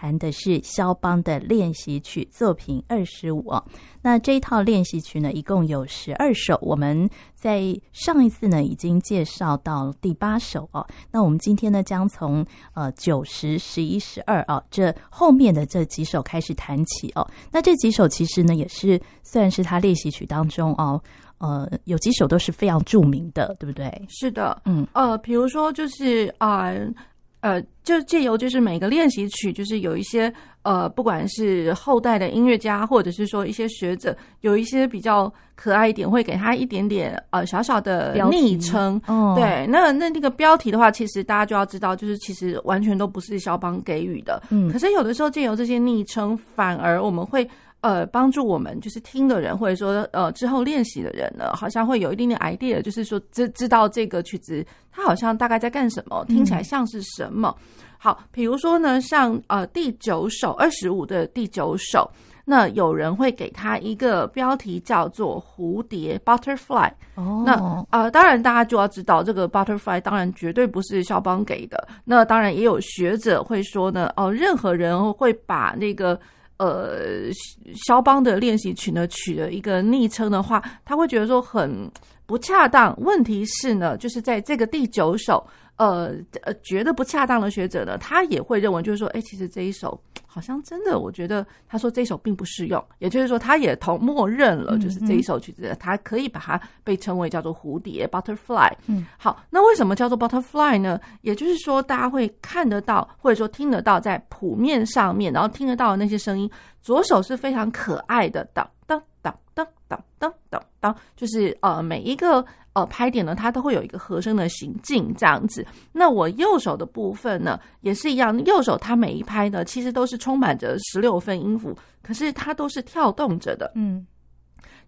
谈的是肖邦的练习曲作品二十五。那这一套练习曲呢，一共有十二首。我们在上一次呢，已经介绍到第八首哦。那我们今天呢，将从呃九十、十一、十二哦这后面的这几首开始谈起哦。那这几首其实呢，也是算是他练习曲当中哦，呃，有几首都是非常著名的，对不对？是的，嗯，呃，比如说就是啊。呃呃，就借由就是每个练习曲，就是有一些呃，不管是后代的音乐家，或者是说一些学者，有一些比较可爱一点，会给他一点点呃小小的昵称。哦，对，那那那个标题的话，其实大家就要知道，就是其实完全都不是肖邦给予的。嗯，可是有的时候借由这些昵称，反而我们会。呃，帮助我们就是听的人，或者说呃之后练习的人呢，好像会有一定的 idea，就是说知知道这个曲子它好像大概在干什么，听起来像是什么。嗯、好，比如说呢，像呃第九首二十五的第九首，那有人会给它一个标题叫做蝴蝶 （butterfly）。哦，那呃当然大家就要知道这个 butterfly 当然绝对不是肖邦给的。那当然也有学者会说呢，哦、呃，任何人会把那个。呃，肖邦的练习曲呢，取了一个昵称的话，他会觉得说很不恰当。问题是呢，就是在这个第九首。呃呃，觉得不恰当的学者呢，他也会认为，就是说，哎，其实这一首好像真的，我觉得他说这一首并不适用，也就是说，他也同默认了，就是这一首曲子，他可以把它被称为叫做蝴蝶 （butterfly）。嗯，好，那为什么叫做 butterfly 呢？也就是说，大家会看得到，或者说听得到，在谱面上面，然后听得到的那些声音，左手是非常可爱的，当当当当当当当当，就是呃每一个。呃，拍点呢，它都会有一个和声的行进这样子。那我右手的部分呢，也是一样。右手它每一拍呢，其实都是充满着十六分音符，可是它都是跳动着的。嗯，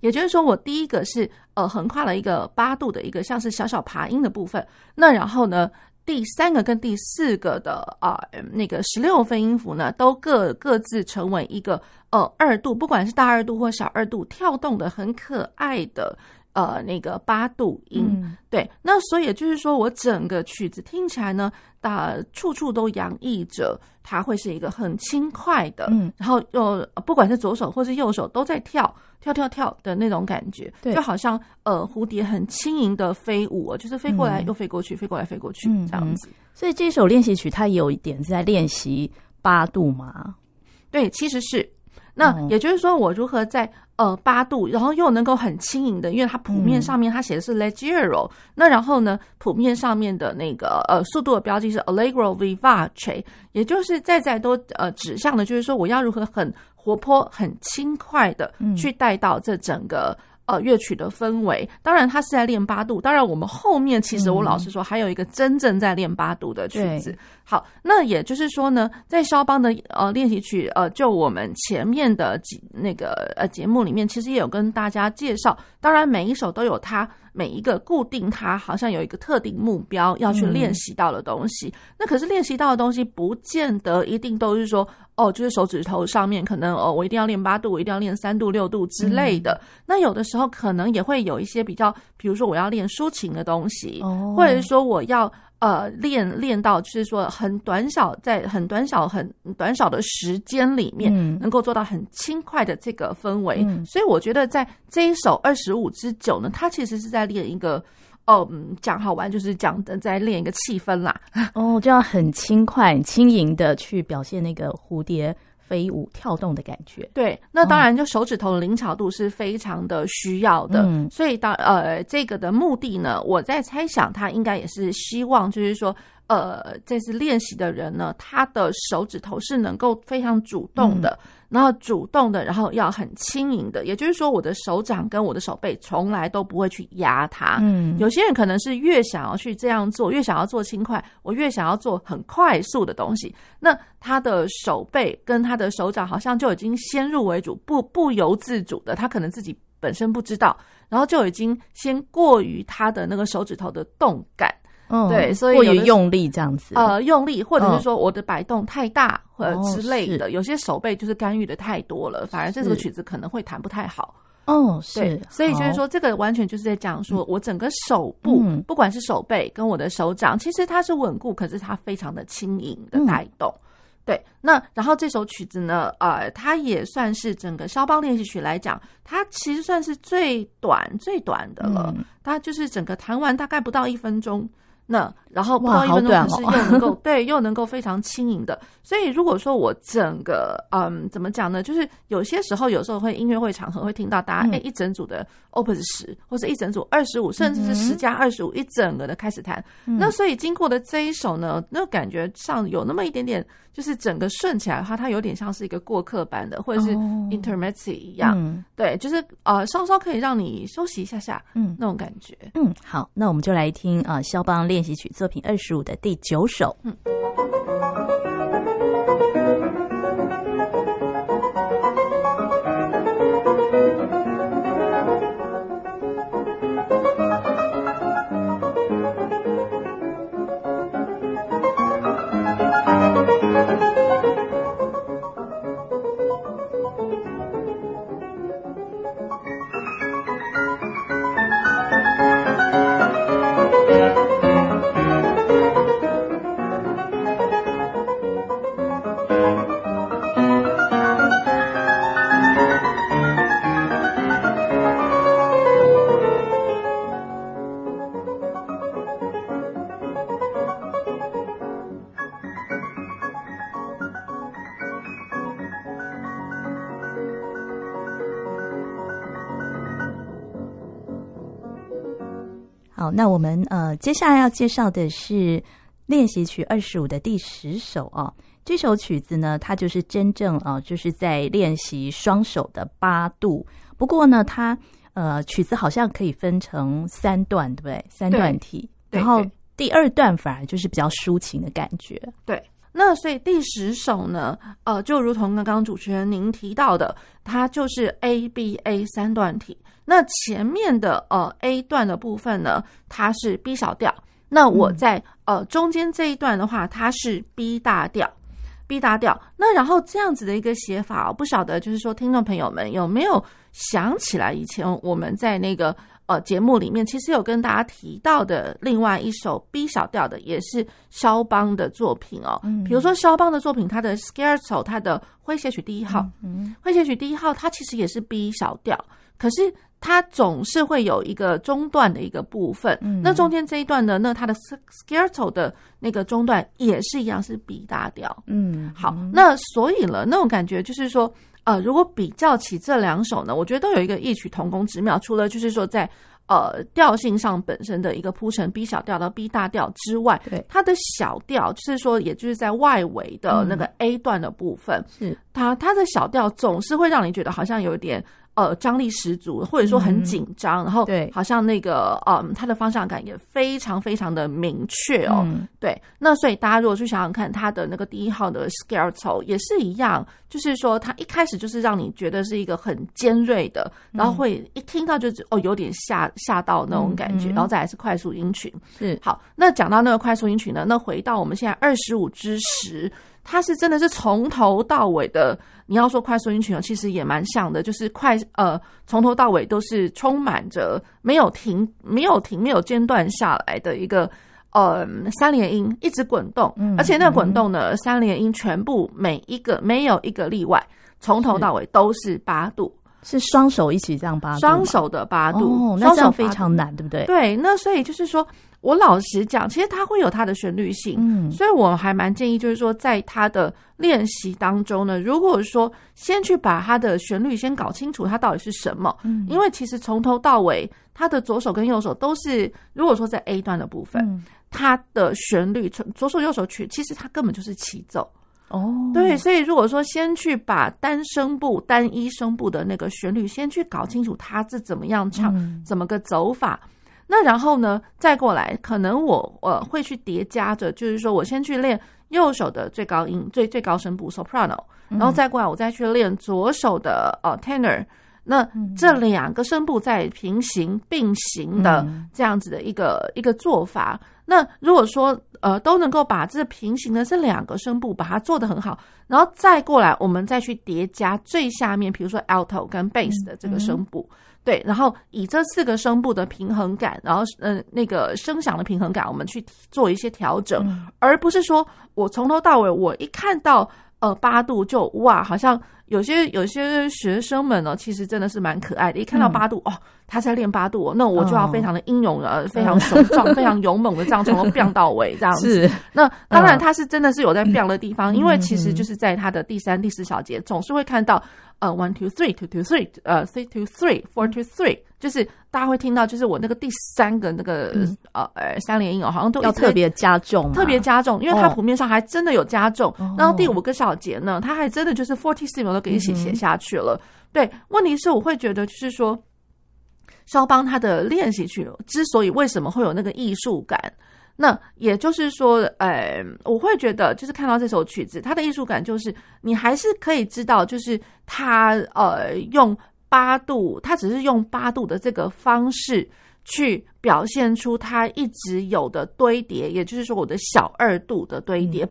也就是说，我第一个是呃横跨了一个八度的一个像是小小爬音的部分。那然后呢，第三个跟第四个的啊、呃、那个十六分音符呢，都各各自成为一个呃二度，不管是大二度或小二度，跳动的很可爱的。呃，那个八度音，嗯、对，那所以就是说我整个曲子听起来呢，啊，处处都洋溢着它会是一个很轻快的，嗯，然后又不管是左手或是右手都在跳跳跳跳的那种感觉，对，就好像呃蝴蝶很轻盈的飞舞，就是飞过来又飞过去，嗯、飞过来飞过去这样子。所以这首练习曲它有一点在练习八度吗？对，其实是。那也就是说，我如何在呃八度，然后又能够很轻盈的，因为它谱面上面它写的是 leggero，嗯、那然后呢，谱面上面的那个呃速度的标记是 allegro vivace，也就是在在都呃指向的，就是说我要如何很活泼、很轻快的去带到这整个。呃，乐曲的氛围，当然他是在练八度。当然，我们后面其实我老实说，还有一个真正在练八度的曲子。嗯、好，那也就是说呢，在肖邦的呃练习曲，呃，就我们前面的几那个呃节目里面，其实也有跟大家介绍。当然，每一首都有它。每一个固定，它好像有一个特定目标要去练习到的东西。嗯、那可是练习到的东西，不见得一定都是说，哦，就是手指头上面可能哦，我一定要练八度，我一定要练三度、六度之类的。嗯、那有的时候可能也会有一些比较，比如说我要练抒情的东西，哦、或者是说我要。呃，练练到就是说很短小，在很短小、很短小的时间里面，能够做到很轻快的这个氛围。嗯、所以我觉得在这一首二十五之九呢，它其实是在练一个，哦，讲好玩就是讲的在练一个气氛啦。哦，这样很轻快、很轻盈的去表现那个蝴蝶。飞舞跳动的感觉，对，那当然就手指头的灵巧度是非常的需要的，嗯、所以当呃这个的目的呢，我在猜想他应该也是希望，就是说。呃，这次练习的人呢，他的手指头是能够非常主动的，嗯、然后主动的，然后要很轻盈的。也就是说，我的手掌跟我的手背从来都不会去压它。嗯，有些人可能是越想要去这样做，越想要做轻快，我越想要做很快速的东西。那他的手背跟他的手掌好像就已经先入为主，不不由自主的，他可能自己本身不知道，然后就已经先过于他的那个手指头的动感。嗯，对，所以过于用力这样子，呃，用力，或者是说我的摆动太大，或者、哦、之类的，是有些手背就是干预的太多了，反而这首曲子可能会弹不太好。哦，是，所以就是说，这个完全就是在讲说，我整个手部，嗯、不管是手背跟我的手掌，其实它是稳固，可是它非常的轻盈的带动。嗯、对，那然后这首曲子呢，呃，它也算是整个肖邦练习曲来讲，它其实算是最短最短的了，嗯、它就是整个弹完大概不到一分钟。那然后不到一分钟，可是又能够、哦、对，又能够非常轻盈的。所以如果说我整个嗯，怎么讲呢？就是有些时候，有时候会音乐会场合会听到大家哎、嗯、一整组的 Opus 十，或者一整组二十五，甚至是十加二十五一整个的开始弹。嗯、那所以经过的这一首呢，那感觉上有那么一点点，就是整个顺起来的话，它有点像是一个过客般的，或者是 Intermezzi 一样。哦嗯、对，就是呃，稍稍可以让你休息一下下，嗯，那种感觉。嗯，好，那我们就来听啊，肖邦练习曲作品二十五的第九首。嗯。那我们呃接下来要介绍的是练习曲二十五的第十首哦。这首曲子呢，它就是真正啊，就是在练习双手的八度。不过呢，它呃曲子好像可以分成三段，对不对？三段体。然后第二段反而就是比较抒情的感觉。对。那所以第十首呢，呃，就如同刚刚主持人您提到的，它就是 A B A 三段体。那前面的呃 A 段的部分呢，它是 B 小调。那我在呃中间这一段的话，它是 B 大调，B 大调。那然后这样子的一个写法，哦不晓得就是说听众朋友们有没有想起来以前我们在那个呃节目里面，其实有跟大家提到的另外一首 B 小调的，也是肖邦的作品哦。嗯，比如说肖邦的作品，他的 Scherzo，他的诙谐曲第一号，嗯，诙谐曲第一号，它其实也是 B 小调，可是。它总是会有一个中段的一个部分，嗯、那中间这一段呢，那它的 scherzo 的那个中段也是一样是 B 大调。嗯，好，那所以了，那种感觉就是说，呃，如果比较起这两首呢，我觉得都有一个异曲同工之妙。除了就是说在呃调性上本身的一个铺陈 B 小调到 B 大调之外，对它的小调就是说，也就是在外围的那个 A 段的部分，是、嗯、它它的小调总是会让你觉得好像有点。呃，张力十足，或者说很紧张，嗯、然后对，好像那个，嗯，它的方向感也非常非常的明确哦。嗯、对，那所以大家如果去想想看，它的那个第一号的 Scherzo 也是一样，就是说它一开始就是让你觉得是一个很尖锐的，嗯、然后会一听到就是哦有点吓吓到那种感觉，然后再来是快速音群。是好，那讲到那个快速音群呢，那回到我们现在二十五之十。它是真的是从头到尾的，你要说快速音群，其实也蛮像的，就是快呃从头到尾都是充满着没有停、没有停、没有间断下来的一个呃三连音，一直滚动，嗯、而且那个滚动呢，嗯、三连音全部每一个没有一个例外，从头到尾都是八度，是双手一起这样八度，双手的八度，哦，那这样非常难，对不对？对，那所以就是说。我老实讲，其实它会有它的旋律性，嗯，所以我还蛮建议，就是说，在它的练习当中呢，如果说先去把它的旋律先搞清楚，它到底是什么，嗯，因为其实从头到尾，它的左手跟右手都是，如果说在 A 段的部分，嗯，它的旋律从左手右手曲，其实它根本就是齐奏，哦，对，所以如果说先去把单声部、单一声部的那个旋律先去搞清楚，它是怎么样唱，嗯，怎么个走法。那然后呢，再过来，可能我呃会去叠加着，就是说我先去练右手的最高音、最最高声部 soprano，然后再过来，我再去练左手的呃 tenor。那这两个声部在平行并行的这样子的一个一个做法。那如果说呃都能够把这平行的这两个声部把它做得很好，然后再过来我们再去叠加最下面，比如说 alto 跟 bass 的这个声部。对，然后以这四个声部的平衡感，然后呃那个声响的平衡感，我们去做一些调整，嗯、而不是说我从头到尾我一看到呃八度就哇，好像有些有些学生们呢，其实真的是蛮可爱的，一看到八度、嗯、哦，他在练八度，那我就要非常的英勇呃、哦，非常雄壮、嗯、非常勇猛的这样从头飙到尾这样子。是。那当然他是真的是有在飙的地方，嗯、因为其实就是在他的第三、第四小节总是会看到。呃、uh,，one two three two two three，呃、uh,，three two three four two three，就是大家会听到，就是我那个第三个那个、嗯、呃呃三连音哦，好像都要特别加重，特别加重，因为它谱面上还真的有加重。哦、然后第五个小节呢，它还真的就是 fortissimo 都给一起写下去了。嗯、对，问题是我会觉得就是说，肖邦他的练习曲之所以为什么会有那个艺术感？那也就是说，呃，我会觉得，就是看到这首曲子，它的艺术感就是，你还是可以知道，就是他呃用八度，他只是用八度的这个方式去表现出它一直有的堆叠，也就是说，我的小二度的堆叠，嗯、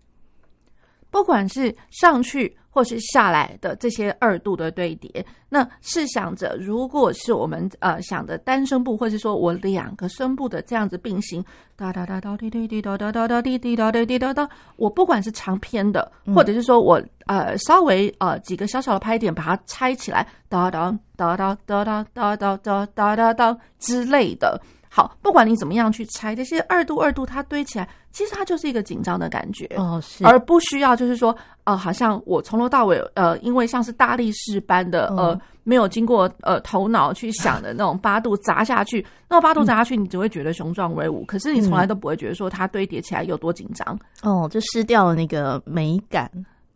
不管是上去。或是下来的这些二度的堆叠，那试想着，如果是我们呃想的单声部，或是说我两个声部的这样子并行，哒哒哒哒滴滴滴哒哒哒哒滴滴哒滴滴哒哒，我不管是长篇的，或者是说我呃稍微呃几个小小的拍点把它拆起来，哒哒哒哒哒哒哒哒哒哒哒哒之类的。好，不管你怎么样去拆这些二度二度，它堆起来，其实它就是一个紧张的感觉哦，是，而不需要就是说，呃，好像我从头到尾，呃，因为像是大力士般的，呃，没有经过呃头脑去想的那种八度砸下去，那种八度砸下去，你只会觉得雄壮威武，可是你从来都不会觉得说它堆叠起来有多紧张哦，就失掉了那个美感。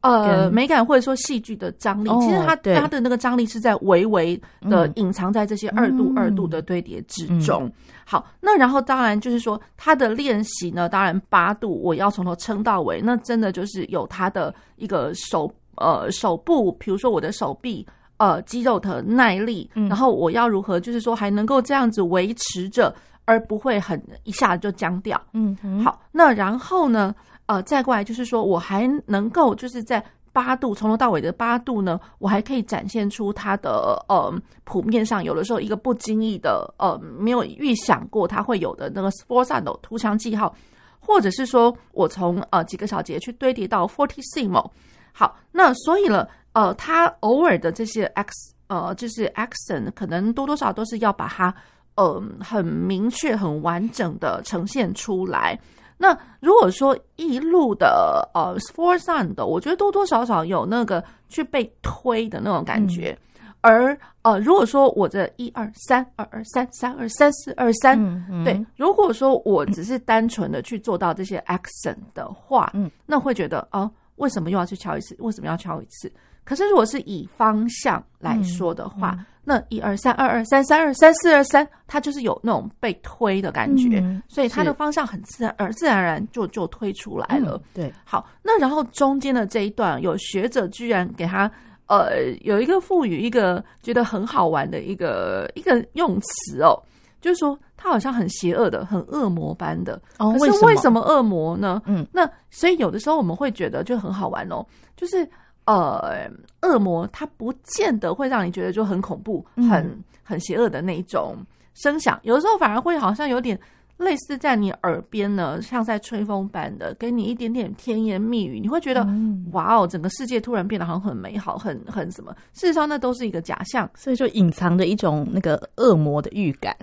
呃，美感或者说戏剧的张力，哦、其实它它的那个张力是在微微的隐藏在这些二度二度的堆叠之中。好，那然后当然就是说它的练习呢，当然八度我要从头撑到尾，那真的就是有它的一个手呃手部，比如说我的手臂呃肌肉的耐力，嗯、然后我要如何就是说还能够这样子维持着，而不会很一下就僵掉。嗯，嗯好，那然后呢？呃，再过来就是说，我还能够就是在八度从头到尾的八度呢，我还可以展现出它的呃谱面上有的时候一个不经意的呃没有预想过它会有的那个 sforzando 突强记号，或者是说我从呃几个小节去堆叠到 fortissimo。好，那所以了呃，它偶尔的这些 x 呃就是 accent 可能多多少都是要把它嗯、很明确很完整的呈现出来。那如果说一路的呃 sforzando，我觉得多多少少有那个去被推的那种感觉。嗯、而呃，如果说我这一二三二二三三二三四二三，对，如果说我只是单纯的去做到这些 accent 的话，嗯，那会觉得哦、呃，为什么又要去敲一次？为什么要敲一次？可是如果是以方向来说的话，那一二三二二三三二三四二三，它就是有那种被推的感觉，嗯、所以它的方向很自然而自然而然就就推出来了。嗯、对，好，那然后中间的这一段，有学者居然给他呃有一个赋予一个觉得很好玩的一个一个用词哦，就是说他好像很邪恶的，很恶魔般的。哦，可是为什么恶魔呢？嗯，那所以有的时候我们会觉得就很好玩哦，就是。呃，恶魔它不见得会让你觉得就很恐怖、很、嗯、很邪恶的那一种声响，有的时候反而会好像有点类似在你耳边呢，像在吹风般的，给你一点点甜言蜜语，你会觉得、嗯、哇哦，整个世界突然变得好像很美好，很很什么？事实上，那都是一个假象，所以就隐藏着一种那个恶魔的预感。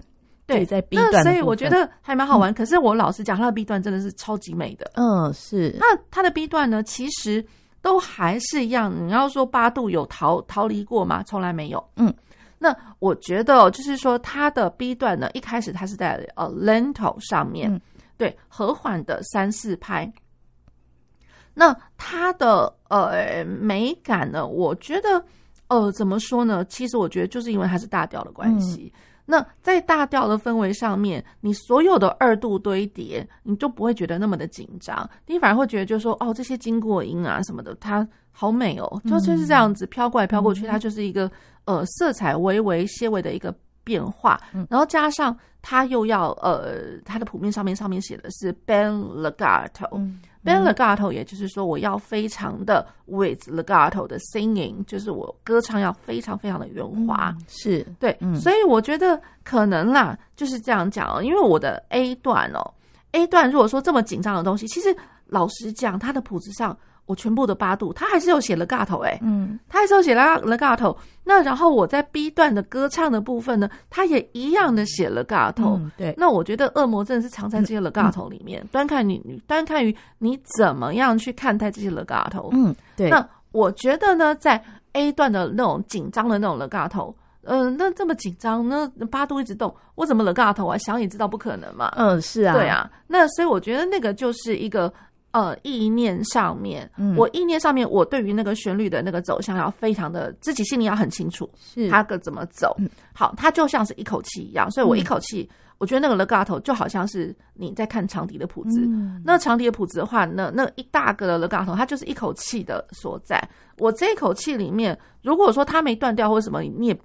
对，在 B 段，所以我觉得还蛮好玩。嗯、可是我老实讲，它的 B 段真的是超级美的。嗯，是。那它的 B 段呢，其实。都还是一样，你要说八度有逃逃离过吗？从来没有。嗯，那我觉得就是说，它的 B 段呢，一开始它是在呃 lento 上面，嗯、对，和缓的三四拍。那它的呃美感呢，我觉得呃怎么说呢？其实我觉得就是因为它是大调的关系。嗯那在大调的氛围上面，你所有的二度堆叠，你就不会觉得那么的紧张，你反而会觉得就是说，哦，这些经过音啊什么的，它好美哦，就就是这样子飘过来飘过去，它就是一个呃色彩微微些微的一个变化，然后加上它又要呃，它的谱面上面上面写的是 bend legato，bend、嗯嗯、legato，也就是说我要非常的 with legato 的 singing，就是我歌唱要非常非常的圆滑，嗯、是对、嗯，所以我觉得可能啦，就是这样讲哦，因为我的 A 段哦，A 段如果说这么紧张的东西，其实老实讲，它的谱子上。我全部的八度，他还是有写 legato 哎，嗯，他还是有写 legato。那然后我在 B 段的歌唱的部分呢，他也一样的写 legato。嗯，对。那我觉得恶魔真的是藏在这些 legato 里面，端、嗯、看你，你端看于你怎么样去看待这些 legato。嗯，对。那我觉得呢，在 A 段的那种紧张的那种 legato，嗯、呃，那这么紧张，那八度一直动，我怎么 legato 啊？想也知道不可能嘛。嗯，是啊，对啊。那所以我觉得那个就是一个。呃，意念上面，嗯，我意念上面，我对于那个旋律的那个走向要非常的自己心里要很清楚，是它个怎么走，嗯。好，它就像是一口气一样，所以我一口气，嗯，我觉得那个 legato 就好像是你在看长笛的谱子，嗯。那长笛的谱子的话，那那一大个的 legato，它就是一口气的所在。我这一口气里面，如果说它没断掉或者什么，你也。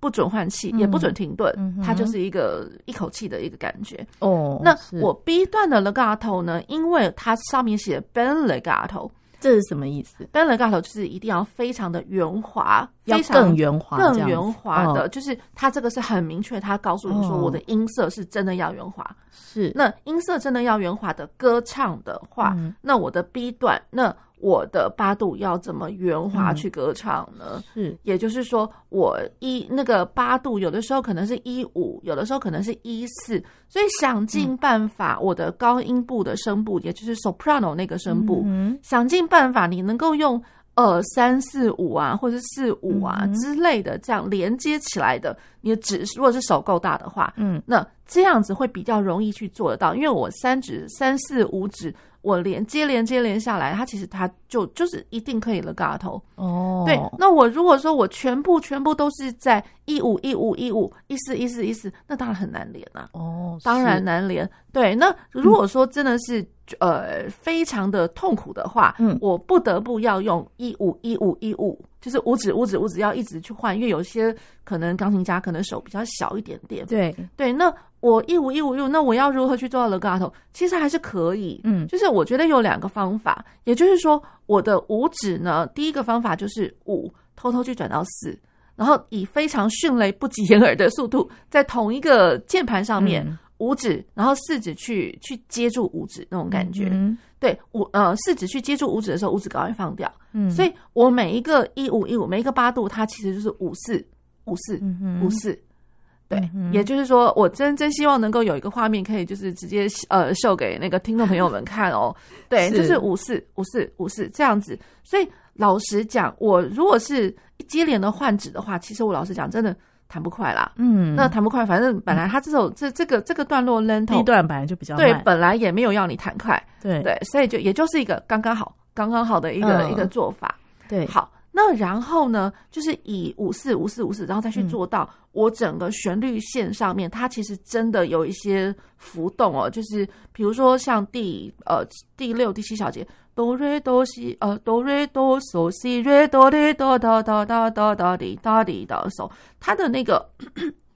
不准换气，也不准停顿，嗯，它就是一个一口气的一个感觉。哦，那我 B 段的 legato 呢？因为它上面写 bend legato，这是什么意思？bend legato 就是一定要非常的圆滑，要更圆滑，更圆滑的，哦，就是它这个是很明确，它告诉你说我的音色是真的要圆滑。是，那音色真的要圆滑的歌唱的话，嗯，那我的 B 段那。我的八度要怎么圆滑去歌唱呢？嗯、是，也就是说，我一那个八度有的时候可能是一五，有的时候可能是一四，所以想尽办法，我的高音部的声部，也就是 soprano 那个声部，嗯、想尽办法，你能够用二三四五啊，或者是四五啊之类的这样连接起来的，你的指如果是手够大的话，嗯，那这样子会比较容易去做得到，因为我三指三四五指。我连接连接连下来，它其实它就就是一定可以了，legato 哦。对，那我如果说我全部全部都是在一五一五一五一四一四一四，那当然很难连啊。哦，当然难连。对，那如果说真的是、嗯、呃非常的痛苦的话，嗯，我不得不要用一五一五一五，就是五指五指五指要一直去换，因为有些可能钢琴家可能手比较小一点点。对对，那。我一五一五一五，那我要如何去做到 legato？其实还是可以，嗯，就是我觉得有两个方法，也就是说，我的五指呢，第一个方法就是五，偷偷去转到四，然后以非常迅雷不及掩耳的速度，在同一个键盘上面，嗯、五指，然后四指去去接住五指那种感觉，嗯、对，五呃四指去接住五指的时候，五指赶快放掉，嗯，所以我每一个一五一五，每一个八度，它其实就是五四五四五四。对，也就是说，我真真希望能够有一个画面，可以就是直接呃秀给那个听众朋友们看哦。对，就是五四五四五四这样子。所以老实讲，我如果是一接连的换指的话，其实我老实讲，真的弹不快啦。嗯，那弹不快，反正本来他这首这这个这个段落 lento 第一段本来就比较，对，本来也没有要你弹快。对对，所以就也就是一个刚刚好刚刚好的一个、嗯、一个做法。对，好。那然后呢，就是以五四五四五四，然后再去做到我整个旋律线上面，它其实真的有一些浮动哦。就是比如说像第呃第六第七小节哆瑞哆西呃哆瑞哆嗦西瑞哆哩哆哒哒哒哒哒滴哒滴哒嗦，它的那个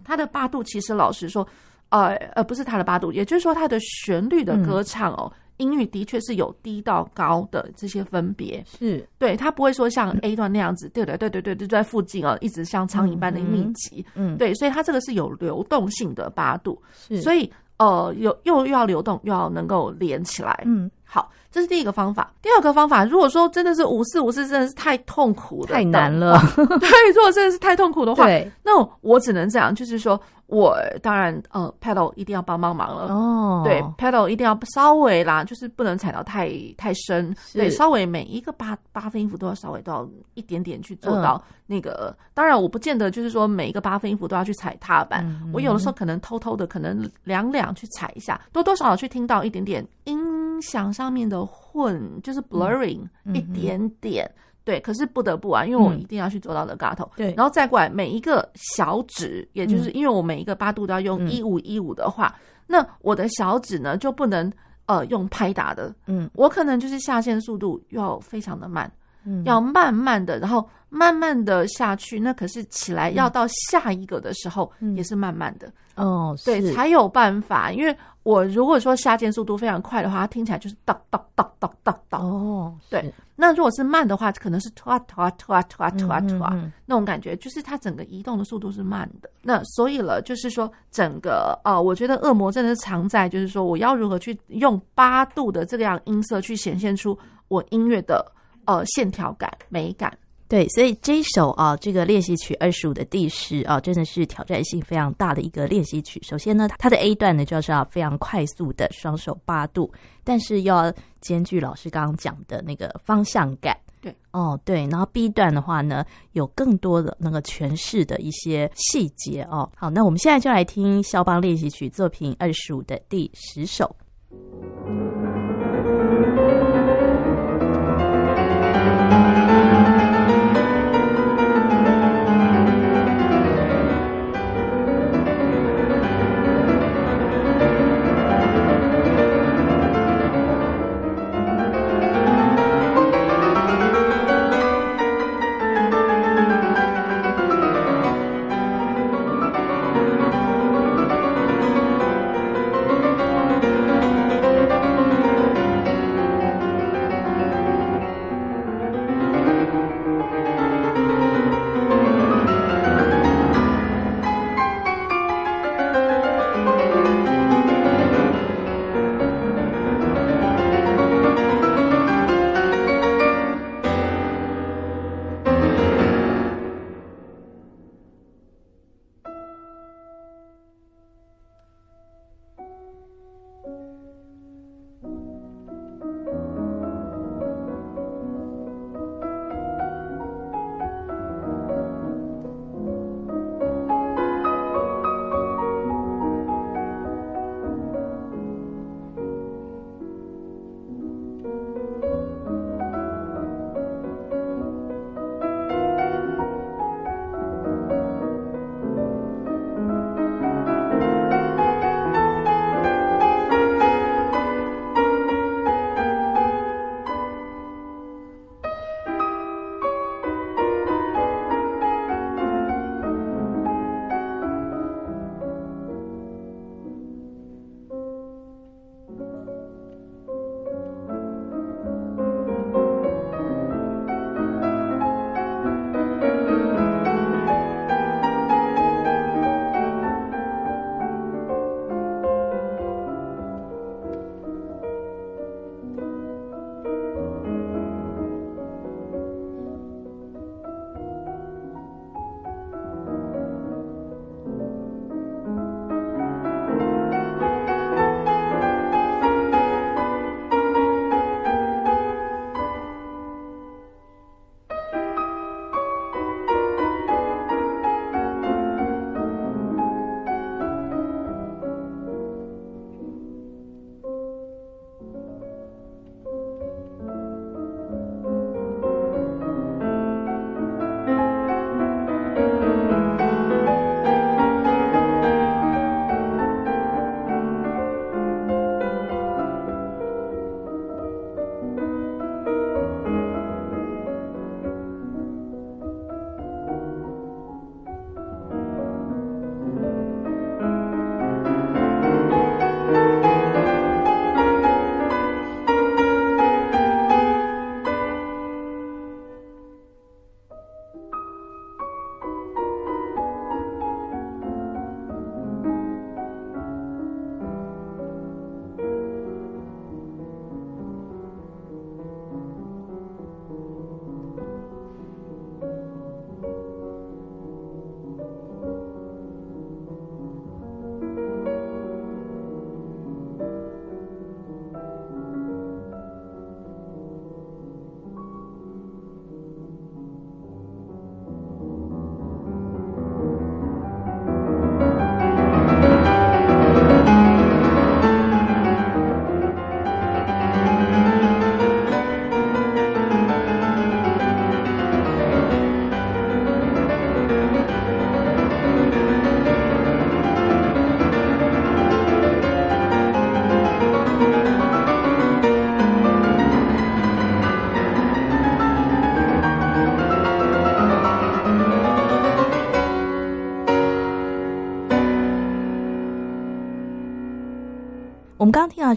它的八度，其实老实说，呃呃不是它的八度，也就是说它的旋律的歌唱哦。音域的确是有低到高的这些分别，是。对，它不会说像 A 段那样子，对对对对对，就在附近啊，一直像苍蝇般的密集，嗯，对，所以它这个是有流动性的八度，是，所以呃，有又又要流动，又要能够连起来，嗯，好，这是第一个方法。第二个方法，如果说真的是五四五四，真的是太痛苦的，太难了，对，如果真的是太痛苦的话，对，那我只能这样，就是说。我当然，呃，pedal 一定要帮帮忙了。哦，对，pedal 一定要稍微啦，就是不能踩到太太深。对，稍微每一个八八分音符都要稍微都要一点点去做到那个。嗯、当然，我不见得就是说每一个八分音符都要去踩踏板。嗯、我有的时候可能偷偷的，可能两两去踩一下，多多少少去听到一点点音响上面的混，就是 blurring、嗯、一点点。对，可是不得不啊，因为我一定要去做到 legato。对，然后再过来每一个小指，也就是因为我每一个八度都要用一五一五的话，嗯，那我的小指呢就不能呃用拍打的，嗯，我可能就是下线速度要非常的慢，嗯，要慢慢的，然后慢慢的下去。那可是起来要到下一个的时候，嗯、也是慢慢的哦，对，才有办法。因为我如果说下键速度非常快的话，它听起来就是哒哒哒哒哒哒哦，对。那如果是慢的话，可能是突啊突啊突啊突啊突啊突啊那种感觉，就是它整个移动的速度是慢的。那所以了，就是说整个呃，我觉得恶魔真的是藏在，就是说我要如何去用八度的这个样音色去显现出我音乐的呃线条感美感。对，所以这一首啊，这个练习曲二十五的第十啊，真的是挑战性非常大的一个练习曲。首先呢，它的 A 段呢就是要非常快速的双手八度，但是要兼具老师刚刚讲的那个方向感。对，哦对，然后 B 段的话呢，有更多的那个诠释的一些细节哦。好，那我们现在就来听肖邦练习曲作品二十五的第十首。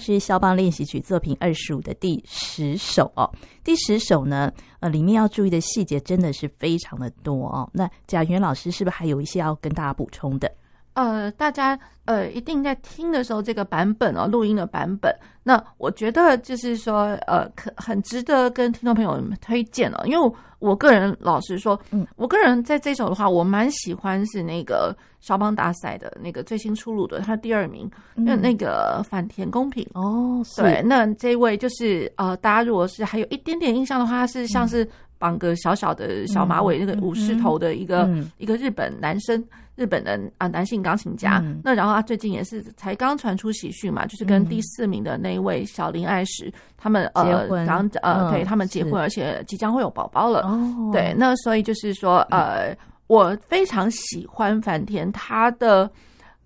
是肖邦练习曲作品二十五的第十首哦，第十首呢，呃，里面要注意的细节真的是非常的多哦。那贾元老师是不是还有一些要跟大家补充的？呃，大家呃一定在听的时候，这个版本哦，录音的版本，那我觉得就是说，呃，可很值得跟听众朋友们推荐哦，因为我个人老实说，嗯，我个人在这首的话，我蛮喜欢是那个肖邦大赛的那个最新出炉的，他第二名，那、嗯、那个反田公平哦，对，那这位就是呃，大家如果是还有一点点印象的话，他是像是绑个小小的小马尾，那个武士头的一个、一个日本男生。日本的啊男性钢琴家，嗯、那然后他最近也是才刚传出喜讯嘛，就是跟第四名的那一位小林爱实，他们呃刚呃对他们结婚，而且即将会有宝宝了。哦，对，那所以就是说呃，我非常喜欢坂田他的。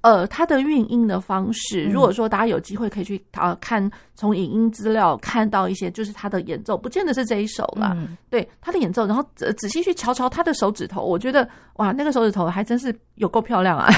呃，他的运音的方式，如果说大家有机会可以去啊看，从影音资料看到一些，就是他的演奏，不见得是这一首啦。嗯、对他的演奏，然后仔仔细去瞧瞧他的手指头，我觉得哇，那个手指头还真是有够漂亮啊！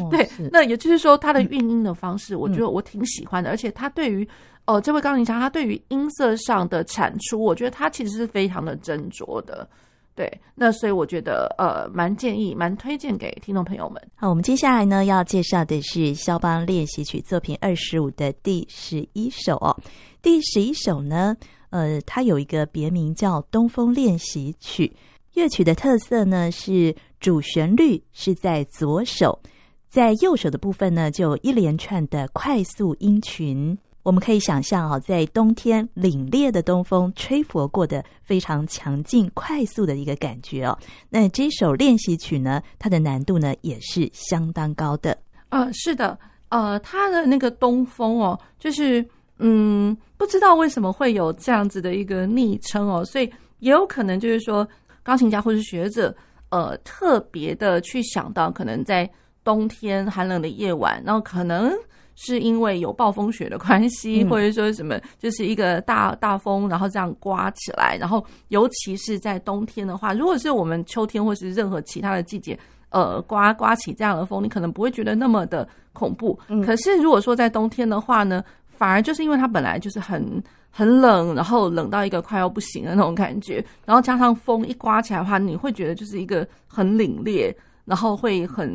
哦、对，那也就是说他的运音的方式，我觉得我挺喜欢的，嗯、而且他对于哦、呃、这位钢琴家，他对于音色上的产出，我觉得他其实是非常的斟酌的。对，那所以我觉得呃，蛮建议、蛮推荐给听众朋友们。好，我们接下来呢要介绍的是肖邦练习曲作品二十五的第十一首哦。第十一首呢，呃，它有一个别名叫《东风练习曲》。乐曲的特色呢是主旋律是在左手，在右手的部分呢就一连串的快速音群。我们可以想象啊，在冬天凛冽的东风吹拂过的非常强劲、快速的一个感觉哦。那这首练习曲呢，它的难度呢也是相当高的。呃，是的，呃，它的那个东风哦，就是嗯，不知道为什么会有这样子的一个昵称哦，所以也有可能就是说，钢琴家或是学者呃，特别的去想到，可能在冬天寒冷的夜晚，然后可能。是因为有暴风雪的关系，或者说什么，就是一个大大风，然后这样刮起来，然后尤其是在冬天的话，如果是我们秋天或是任何其他的季节，呃，刮刮起这样的风，你可能不会觉得那么的恐怖。可是如果说在冬天的话呢，反而就是因为它本来就是很很冷，然后冷到一个快要不行的那种感觉，然后加上风一刮起来的话，你会觉得就是一个很凛冽。然后会很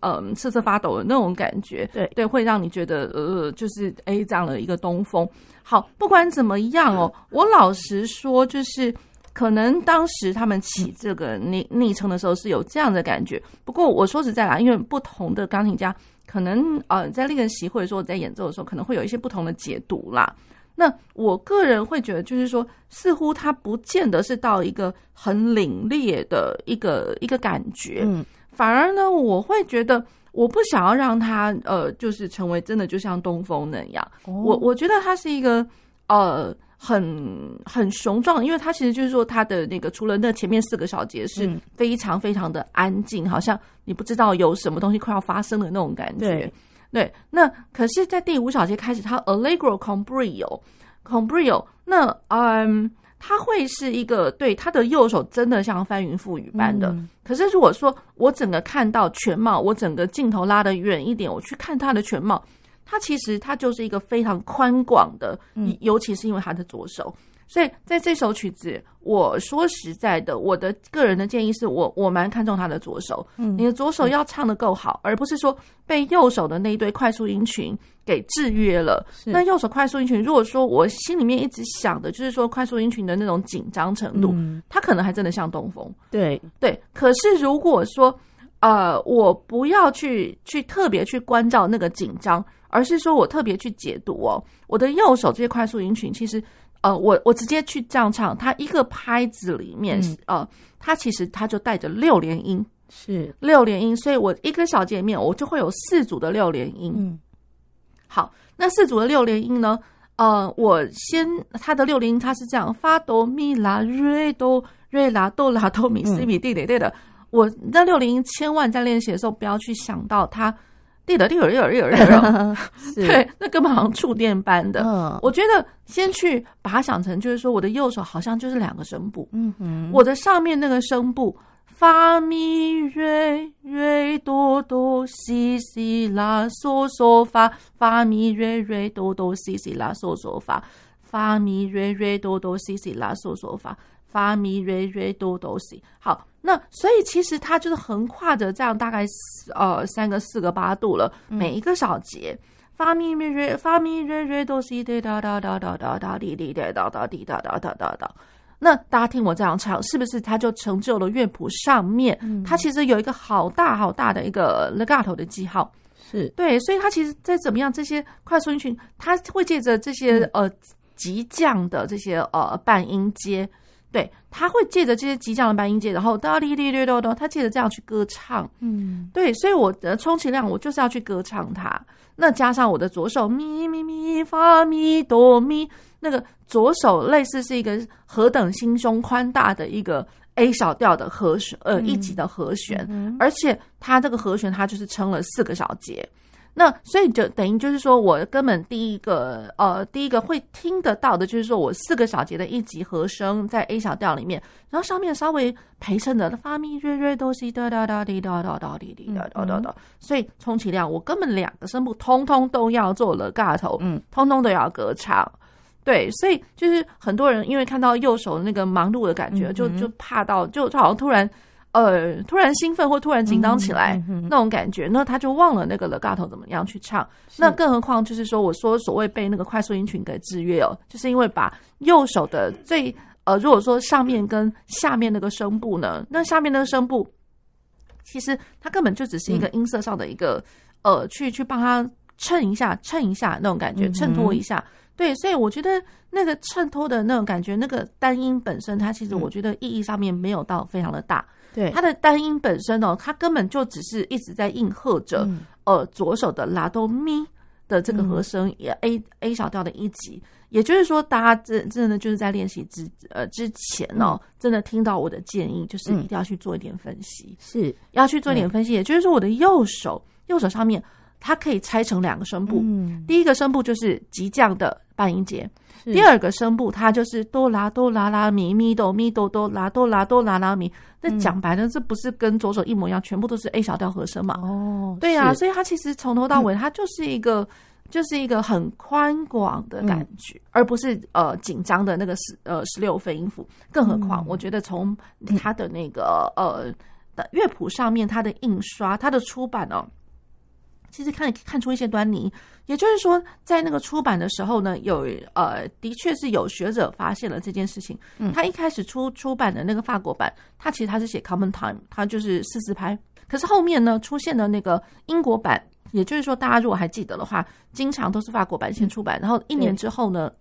嗯瑟瑟发抖的那种感觉，对对，会让你觉得呃，就是哎这样的一个东风。好，不管怎么样哦，我老实说，就是可能当时他们起这个昵昵称的时候是有这样的感觉。不过我说实在啦，因为不同的钢琴家可能呃在练习或者说在演奏的时候，可能会有一些不同的解读啦。那我个人会觉得，就是说，似乎他不见得是到一个很凛冽的一个一个感觉。嗯。反而呢，我会觉得我不想要让它呃，就是成为真的就像东风那样。Oh. 我我觉得它是一个呃很很雄壮，因为它其实就是说它的那个除了那前面四个小节是非常非常的安静，嗯、好像你不知道有什么东西快要发生的那种感觉。对，对，那可是，在第五小节开始，它 Allegro con brio con brio，那嗯。它会是一个对他的右手真的像翻云覆雨般的。嗯、可是如果说我整个看到全貌，我整个镜头拉得远一点，我去看他的全貌，他其实他就是一个非常宽广的，嗯、尤其是因为他的左手。所以在这首曲子，我说实在的，我的个人的建议是我我蛮看重他的左手。嗯，你的左手要唱得够好，嗯、而不是说被右手的那一堆快速音群给制约了。那右手快速音群，如果说我心里面一直想的就是说快速音群的那种紧张程度，嗯、它可能还真的像东风。对对，可是如果说呃，我不要去去特别去关照那个紧张，而是说我特别去解读哦，我的右手这些快速音群其实。呃，我我直接去这样唱，它一个拍子里面，嗯、呃，它其实它就带着六连音，是六连音，所以我一个小节里面我就会有四组的六连音。嗯，好，那四组的六连音呢？呃，我先它的六连音它是这样，发哆咪拉瑞哆瑞拉哆拉哆咪西咪，对对对的。我那六连音千万在练习的时候不要去想到它。地的，地的，对的，对的，对的，对，那根本好像触电般的。嗯，我觉得先去把它想成，就是说我的右手好像就是两个声部。嗯哼，我的上面那个声部发咪瑞瑞哆哆西西啦嗦嗦发，发咪瑞瑞哆哆西西啦嗦嗦发，发咪瑞瑞哆哆西西啦嗦嗦发，发咪瑞瑞哆哆西。好，那所以其实它就是横跨着这样大概呃三个四个八度了，每一个小节。发咪瑞瑞发。咪瑞瑞哆西哒哒哒哒哒哒哒滴滴哒哒哒滴哒哒哒哒哒。那大家听我这样唱，是不是它就成就了乐谱上面？它其实有一个好大好大的一个 legato 的记号，是。对，所以它其实再怎么样，这些快速音群，它会借着这些呃急降的这些呃半音阶，对，它会借着这些急降的半音阶，然后哒哩哩哩哆哆，它借着这样去歌唱，嗯，对，所以我的充其量我就是要去歌唱它，那加上我的左手咪咪咪发咪哆咪。那个左手类似是一个何等心胸宽大的一个 A 小调的和弦，呃，一级的和弦，而且它这个和弦它就是撑了四个小节，那所以就等于就是说我根本第一个呃第一个会听得到的就是说我四个小节的一级和声在 A 小调里面，然后上面稍微陪衬的发咪瑞瑞哆西哒哒哒滴哒哒哒滴滴哒哒哒哒，所以充其量我根本两个声部通通都要做了尬头，嗯，通通都要歌唱。对，所以就是很多人因为看到右手那个忙碌的感觉，就就怕到就就好像突然呃突然兴奋或突然紧张起来那种感觉，那他就忘了那个 legato 怎么样去唱。那更何况就是说，我说所谓被那个快速音群给制约哦，就是因为把右手的最呃如果说上面跟下面那个声部呢，那下面那个声部其实它根本就只是一个音色上的一个呃去去帮他衬一下衬一下那种感觉，衬托一下。对，所以我觉得那个衬托的那种感觉，那个单音本身，它其实我觉得意义上面没有到非常的大。对，它的单音本身哦，它根本就只是一直在应和着、嗯、呃左手的拉哆咪的这个和声，也 A A 小调的一级。也就是说，大家真真的就是在练习之呃之前哦，真的听到我的建议，就是一定要去做一点分析，是。要去做一点分析。也就是说，我的右手右手上面。它可以拆成两个声部，嗯、第一个声部就是急降的半音节，第二个声部它就是哆啦哆啦啦咪咪哆咪哆哆啦哆啦哆啦啦咪。那讲白了，这不是跟左手一模一样，全部都是 A 小调和声嘛？哦，对啊，所以它其实从头到尾，它就是一个，嗯、就是一个很宽广的感觉，嗯、而不是呃紧张的那个十呃十六分音符。更何况，我觉得从它的那个呃的乐谱上面，它的印刷、它的出版哦。其实看看出一些端倪，也就是说，在那个出版的时候呢，有呃，的确是有学者发现了这件事情。嗯，他一开始出出版的那个法国版，他其实他是写 common time，他就是四四拍。可是后面呢，出现了那个英国版，也就是说，大家如果还记得的话，经常都是法国版先出版，然后一年之后呢。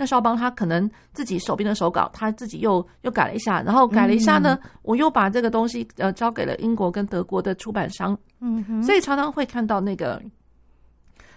那肖邦他可能自己手边的手稿，他自己又又改了一下，然后改了一下呢，嗯、我又把这个东西呃交给了英国跟德国的出版商，嗯哼，所以常常会看到那个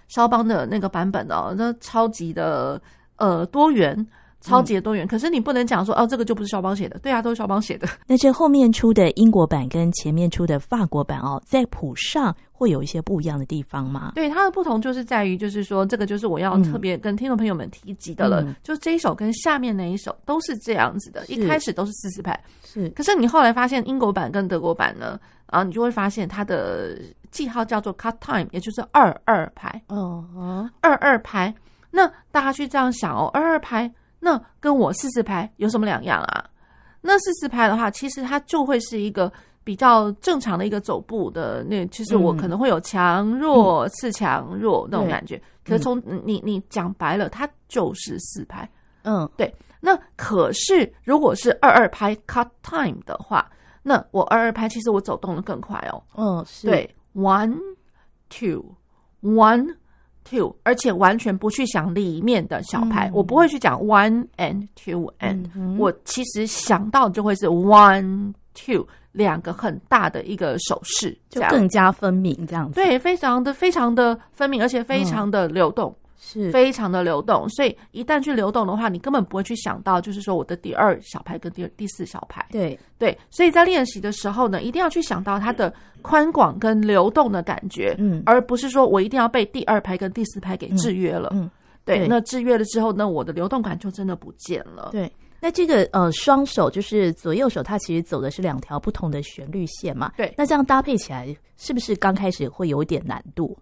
肖邦的那个版本哦，那超级的呃多元。超级多元，可是你不能讲说哦，这个就不是肖邦写的。对啊，都是肖邦写的。那这后面出的英国版跟前面出的法国版哦，在谱上会有一些不一样的地方吗？对，它的不同就是在于，就是说这个就是我要特别跟听众朋友们提及的了。嗯、就这一首跟下面那一首都是这样子的，一开始都是四四拍。是，可是你后来发现英国版跟德国版呢，啊，你就会发现它的记号叫做 cut time，也就是二二拍。哦，二二拍。那大家去这样想哦，二二拍。那跟我四四拍有什么两样啊？那四四拍的话，其实它就会是一个比较正常的一个走步的那，其实我可能会有强弱、次强弱那种感觉。可是从你你讲白了，它就是四拍。嗯，对。那可是如果是二二拍 cut time 的话，那我二二拍其实我走动的更快哦。嗯，是。对，one two one。two，而且完全不去想里面的小牌，嗯、我不会去讲 one and two and，、嗯、我其实想到就会是 one two 两个很大的一个手势，就更加分明这样子。对，非常的非常的分明，而且非常的流动。嗯是非常的流动，所以一旦去流动的话，你根本不会去想到，就是说我的第二小拍跟第二第四小拍。对对，所以在练习的时候呢，一定要去想到它的宽广跟流动的感觉，嗯，而不是说我一定要被第二拍跟第四拍给制约了。嗯，嗯对，对那制约了之后呢，我的流动感就真的不见了。对。那这个呃双手就是左右手，它其实走的是两条不同的旋律线嘛。对，那这样搭配起来，是不是刚开始会有一点难度？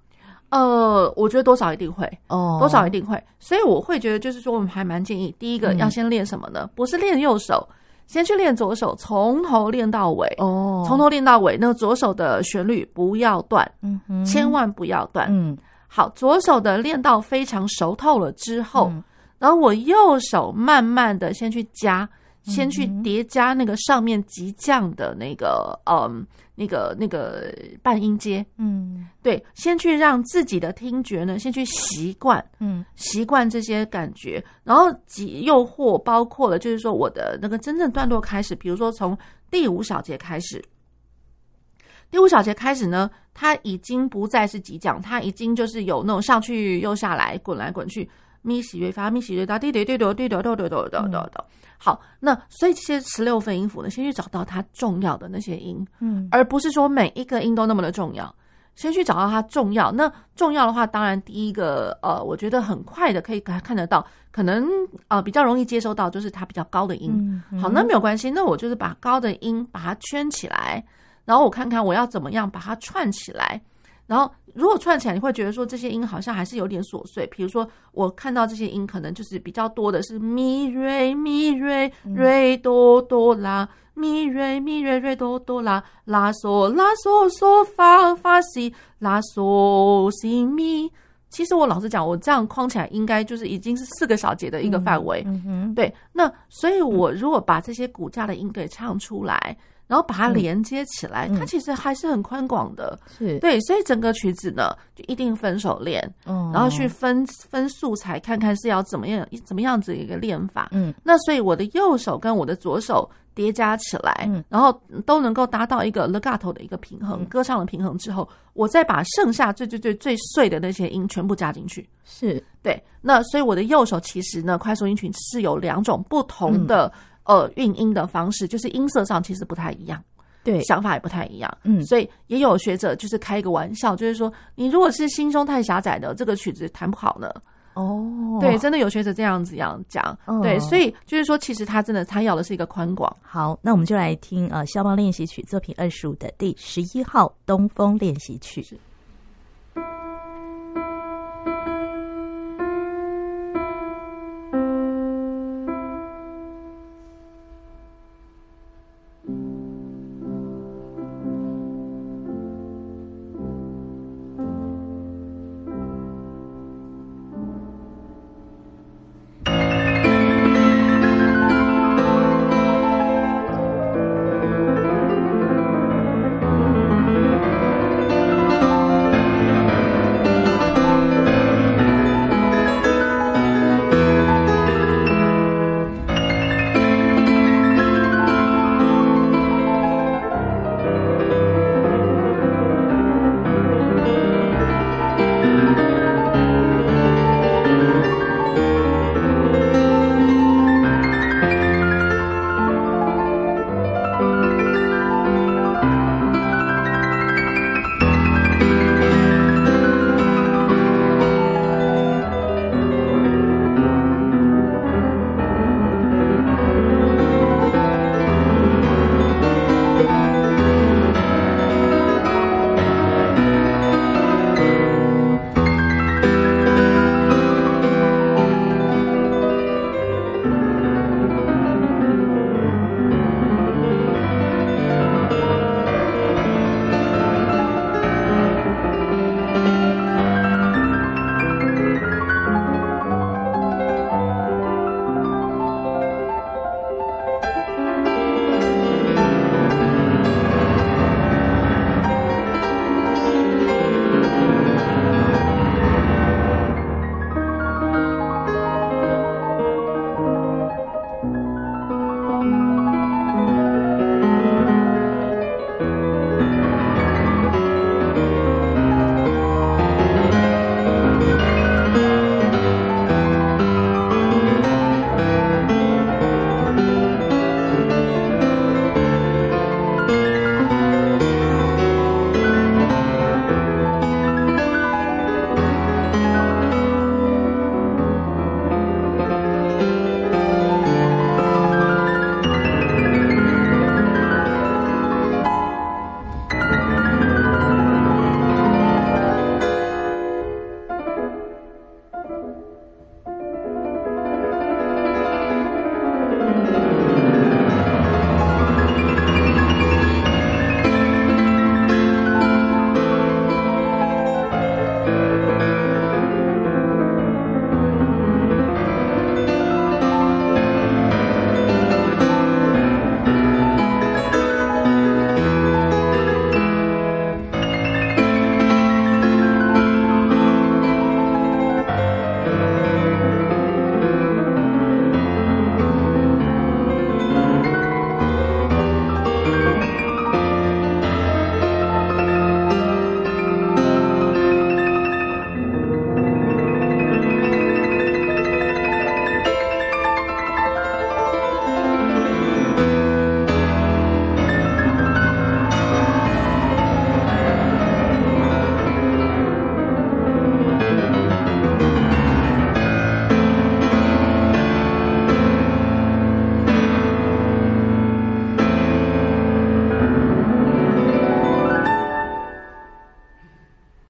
呃，我觉得多少一定会哦，多少一定会。所以我会觉得，就是说，我们还蛮建议，第一个要先练什么呢？嗯、不是练右手，先去练左手，从头练到尾哦，从头练到尾。那个左手的旋律不要断，嗯哼，千万不要断。嗯，好，左手的练到非常熟透了之后。嗯然后我右手慢慢的先去加，先去叠加那个上面急降的那个，嗯，那个那个半音阶，嗯，对，先去让自己的听觉呢，先去习惯，嗯，习惯这些感觉。然后几诱惑包括了，就是说我的那个真正段落开始，比如说从第五小节开始，第五小节开始呢，它已经不再是急降，它已经就是有那种上去又下来，滚来滚去。咪西瑞发咪西瑞哒滴滴滴哆滴哆哆哆哆哆哆哆。好，那所以这些十六分音符呢，先去找到它重要的那些音，嗯，而不是说每一个音都那么的重要。先去找到它重要。那重要的话，当然第一个呃，我觉得很快的可以看看得到，可能呃比较容易接收到，就是它比较高的音。嗯嗯、好，那没有关系，那我就是把高的音把它圈起来，然后我看看我要怎么样把它串起来。然后，如果串起来，你会觉得说这些音好像还是有点琐碎。比如说，我看到这些音可能就是比较多的是咪瑞咪瑞瑞哆哆啦，咪瑞咪瑞瑞哆哆啦，拉嗦拉嗦嗦发发西拉嗦西咪。其实我老实讲，我这样框起来应该就是已经是四个小节的一个范围。嗯哼，对。那所以，我如果把这些骨架的音给唱出来。然后把它连接起来，嗯、它其实还是很宽广的，是。对，所以整个曲子呢，就一定分手练，嗯，然后去分分素材，看看是要怎么样怎么样子一个练法，嗯，那所以我的右手跟我的左手叠加起来，嗯，然后都能够达到一个 legato 的一个平衡，嗯、歌唱的平衡之后，我再把剩下最最最最碎的那些音全部加进去，是。对，那所以我的右手其实呢，快速音群是有两种不同的、嗯。呃，韵音的方式就是音色上其实不太一样，对，想法也不太一样，嗯，所以也有学者就是开一个玩笑，就是说你如果是心胸太狭窄的，这个曲子弹不好呢。哦，对，真的有学者这样子样讲，哦、对，所以就是说，其实他真的他要的是一个宽广。好，那我们就来听呃，肖邦练习曲作品二十五的第十一号东风练习曲。